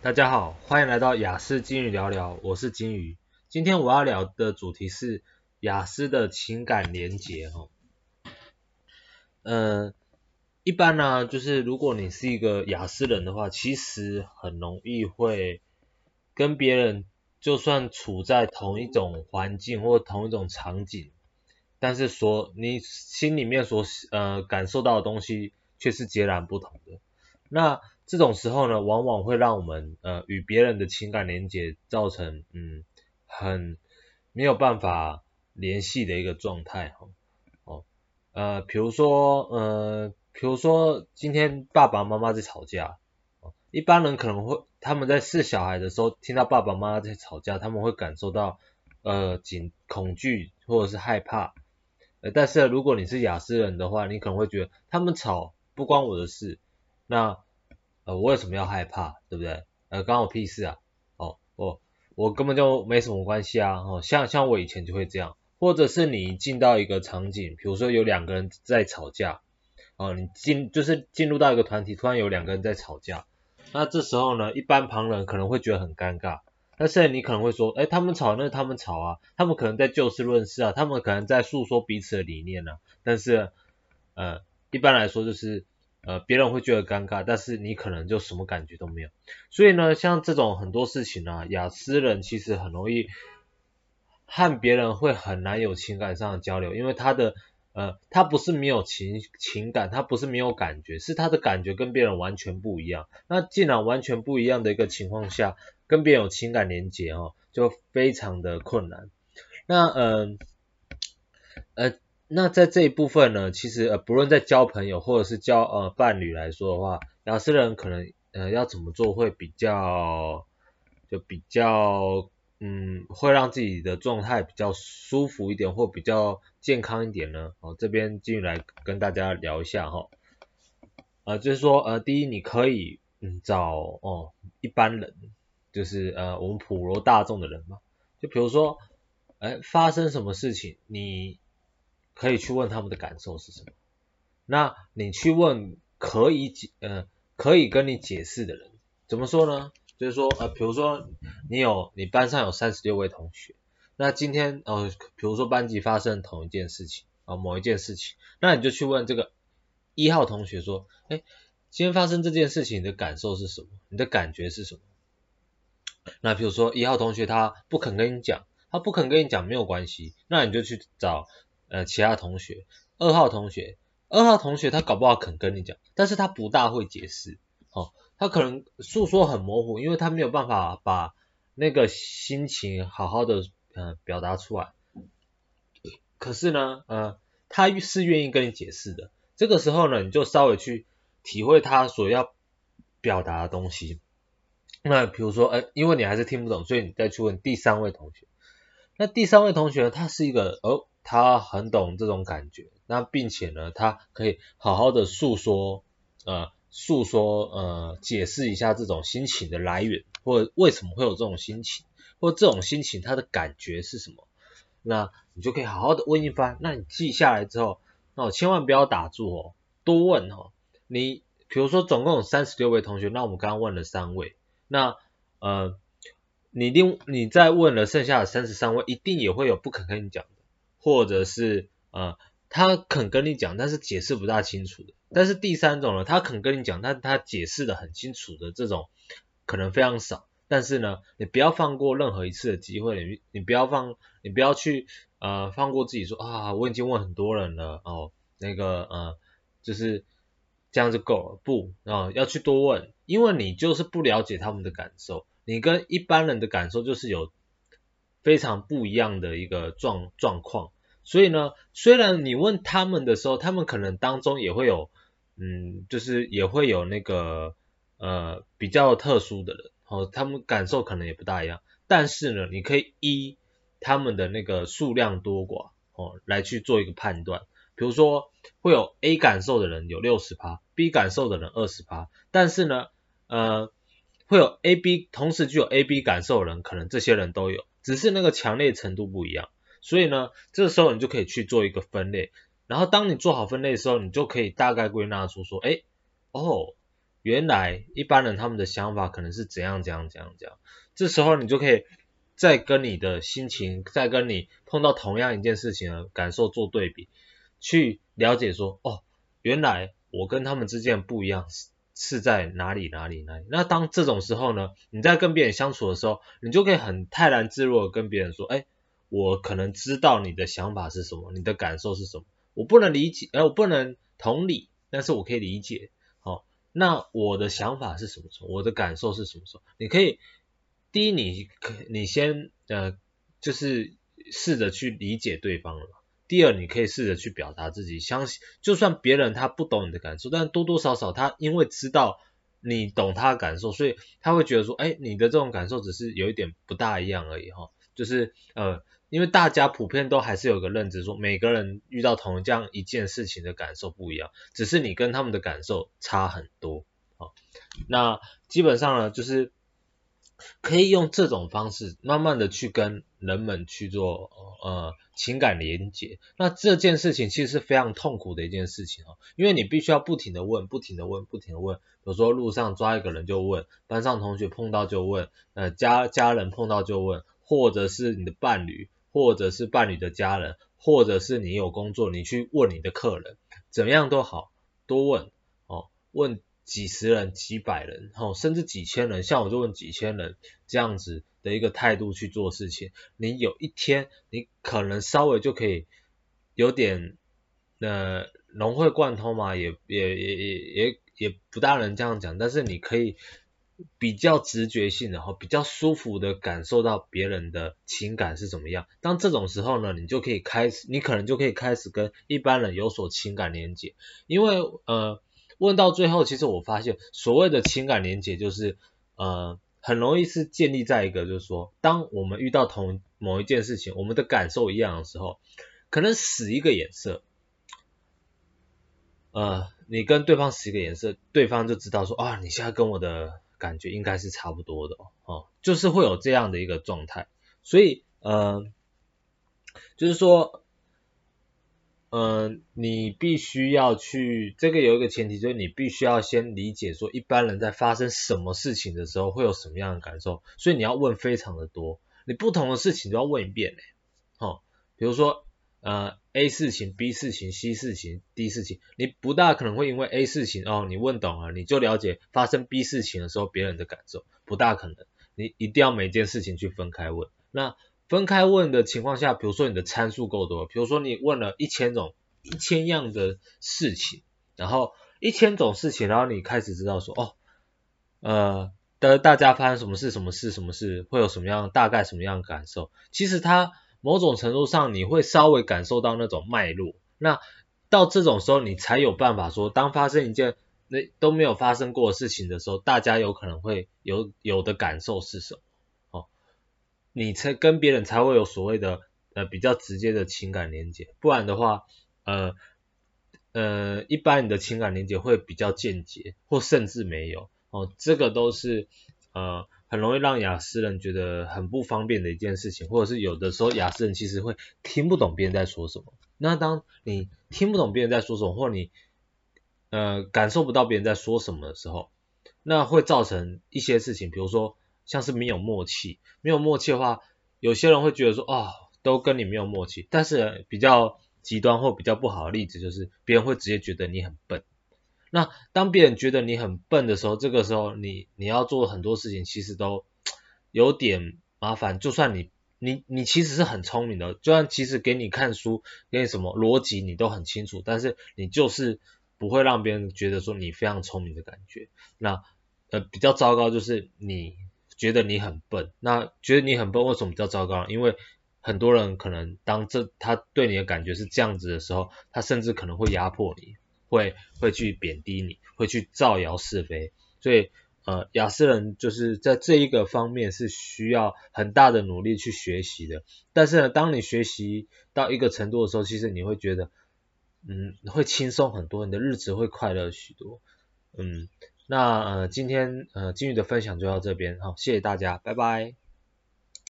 大家好，欢迎来到雅思金鱼聊聊，我是金鱼。今天我要聊的主题是雅思的情感连结哈。嗯、一般呢、就是如果你是一个雅思人的话，其实很容易会跟别人，就算处在同一种环境或同一种场景，但是说你心里面所呃感受到的东西却是截然不同的。那这种时候呢，往往会让我们呃与别人的情感连接造成嗯很没有办法联系的一个状态哈哦呃比如说呃比如说今天爸爸妈妈在吵架，一般人可能会他们在饲小孩的时候听到爸爸妈妈在吵架，他们会感受到呃紧恐惧或者是害怕，呃但是如果你是亚斯人的话，你可能会觉得他们吵不关我的事，那呃，我为什么要害怕，对不对？呃，关我屁事啊！哦，我我根本就没什么关系啊！哦，像像我以前就会这样，或者是你进到一个场景，比如说有两个人在吵架，哦，你进就是进入到一个团体，突然有两个人在吵架，那这时候呢，一般旁人可能会觉得很尴尬，但是你可能会说，哎，他们吵那是他们吵啊，他们可能在就事论事啊，他们可能在诉说彼此的理念啊，但是呃，一般来说就是。呃，别人会觉得尴尬，但是你可能就什么感觉都没有。所以呢，像这种很多事情呢、啊，亚斯人其实很容易和别人会很难有情感上的交流，因为他的呃，他不是没有情情感，他不是没有感觉，是他的感觉跟别人完全不一样。那既然完全不一样的一个情况下，跟别人有情感连接哦，就非常的困难。那嗯呃。呃那在这一部分呢，其实呃不论在交朋友或者是交呃伴侣来说的话，亚斯人可能呃要怎么做会比较就比较嗯会让自己的状态比较舒服一点或比较健康一点呢？哦，这边进来跟大家聊一下哈，呃就是说呃第一你可以嗯找哦一般人，就是呃我们普罗大众的人嘛，就比如说哎发生什么事情你。可以去问他们的感受是什么？那你去问可以解呃可以跟你解释的人，怎么说呢？就是说呃比如说你有你班上有三十六位同学，那今天呃比如说班级发生同一件事情啊、某一件事情，那你就去问这个一号同学说，哎，今天发生这件事情你的感受是什么？你的感觉是什么？那比如说一号同学他不肯跟你讲，他不肯跟你讲没有关系，那你就去找。呃，其他同学，二号同学，二号同学他搞不好肯跟你讲，但是他不大会解释，哦，他可能诉说很模糊，因为他没有办法把那个心情好好的呃表达出来。可是呢，呃，他是愿意跟你解释的，这个时候呢，你就稍微去体会他所要表达的东西。那比如说，呃，因为你还是听不懂，所以你再去问第三位同学。那第三位同学他是一个哦。他很懂这种感觉，那并且呢，他可以好好的诉说，呃，诉说，呃，解释一下这种心情的来源，或为什么会有这种心情，或这种心情他的感觉是什么，那你就可以好好的问一番。那你记下来之后，那我千万不要打住哦，多问哦。你比如说总共有三十六位同学，那我们刚刚问了三位，那呃，你另你再问了剩下的三十三位，一定也会有不肯跟你讲。或者是呃，他肯跟你讲，但是解释不大清楚的。但是第三种呢，他肯跟你讲，但他解释的很清楚的这种，可能非常少。但是呢，你不要放过任何一次的机会，你你不要放，你不要去呃放过自己说啊，我已经问很多人了哦，那个呃就是这样就够了，不啊，要去多问，因为你就是不了解他们的感受，你跟一般人的感受就是有。非常不一样的一个状状况，所以呢，虽然你问他们的时候，他们可能当中也会有，嗯，就是也会有那个呃比较特殊的人，哦，他们感受可能也不大一样，但是呢，你可以依他们的那个数量多寡，哦，来去做一个判断，比如说会有 A 感受的人有六十趴，B 感受的人二十趴，但是呢，呃，会有 A、B 同时具有 A、B 感受的人，可能这些人都有。只是那个强烈程度不一样，所以呢，这个时候你就可以去做一个分类，然后当你做好分类的时候，你就可以大概归纳出说，哎，哦，原来一般人他们的想法可能是怎样怎样怎样怎样，这时候你就可以再跟你的心情，再跟你碰到同样一件事情的感受做对比，去了解说，哦，原来我跟他们之间不一样是是在哪里哪里哪里。那当这种时候呢，你在跟别人相处的时候，你就可以很泰然自若的跟别人说，哎，我可能知道你的想法是什么，你的感受是什么，我不能理解，哎，我不能同理，但是我可以理解。好那我的想法是什么时候？我的感受是什么时候？你可以，第一，你可你先呃，就是试着去理解对方了。第二，你可以试着去表达自己，相信就算别人他不懂你的感受，但多多少少他因为知道你懂他的感受，所以他会觉得说，哎，你的这种感受只是有一点不大一样而已哈，就是呃。因为大家普遍都还是有个认知，说每个人遇到同这样一件事情的感受不一样，只是你跟他们的感受差很多。好，那基本上呢，就是可以用这种方式，慢慢的去跟人们去做呃情感连接。那这件事情其实是非常痛苦的一件事情哦，因为你必须要不停的问，不停的问，不停的问。有时候路上抓一个人就问，班上同学碰到就问，呃家家人碰到就问，或者是你的伴侣。或者是伴侣的家人，或者是你有工作，你去问你的客人，怎么样都好，多问哦，问几十人、几百人，哦，甚至几千人，像我就问几千人这样子的一个态度去做事情，你有一天你可能稍微就可以有点呃融会贯通嘛，也也也也也也不大能这样讲，但是你可以。比较直觉性的哈，比较舒服的感受到别人的情感是怎么样。当这种时候呢，你就可以开始，你可能就可以开始跟一般人有所情感连接。因为呃，问到最后，其实我发现所谓的情感连接，就是呃，很容易是建立在一个，就是说，当我们遇到同某一件事情，我们的感受一样的时候，可能使一个眼色，呃，你跟对方使一个眼色，对方就知道说啊，你现在跟我的。感觉应该是差不多的哦，就是会有这样的一个状态，所以呃，就是说，嗯、呃，你必须要去，这个有一个前提，就是你必须要先理解说一般人在发生什么事情的时候会有什么样的感受，所以你要问非常的多，你不同的事情都要问一遍嘞，哦，比如说。呃，A 事情、B 事情、C 事情、D 事情，你不大可能会因为 A 事情哦，你问懂了，你就了解发生 B 事情的时候别人的感受，不大可能。你一定要每件事情去分开问。那分开问的情况下，比如说你的参数够多，比如说你问了一千种、一千样的事情，然后一千种事情，然后你开始知道说，哦，呃，的大家发生什么事、什么事、什么事，会有什么样大概什么样的感受，其实它。某种程度上，你会稍微感受到那种脉络。那到这种时候，你才有办法说，当发生一件那都没有发生过的事情的时候，大家有可能会有有的感受是什么？哦，你才跟别人才会有所谓的呃比较直接的情感连接。不然的话，呃呃，一般你的情感连接会比较间接，或甚至没有。哦，这个都是呃。很容易让亚斯人觉得很不方便的一件事情，或者是有的时候亚斯人其实会听不懂别人在说什么。那当你听不懂别人在说什么，或你呃感受不到别人在说什么的时候，那会造成一些事情，比如说像是没有默契。没有默契的话，有些人会觉得说哦，都跟你没有默契。但是比较极端或比较不好的例子就是，别人会直接觉得你很笨。那当别人觉得你很笨的时候，这个时候你你要做很多事情，其实都有点麻烦。就算你你你其实是很聪明的，就算其实给你看书，给你什么逻辑你都很清楚，但是你就是不会让别人觉得说你非常聪明的感觉。那呃比较糟糕就是你觉得你很笨，那觉得你很笨为什么比较糟糕？因为很多人可能当这他对你的感觉是这样子的时候，他甚至可能会压迫你。会会去贬低你，会去造谣是非，所以呃亚斯人就是在这一个方面是需要很大的努力去学习的。但是呢，当你学习到一个程度的时候，其实你会觉得嗯会轻松很多，你的日子会快乐许多。嗯，那呃今天呃金鱼的分享就到这边，好，谢谢大家，拜拜。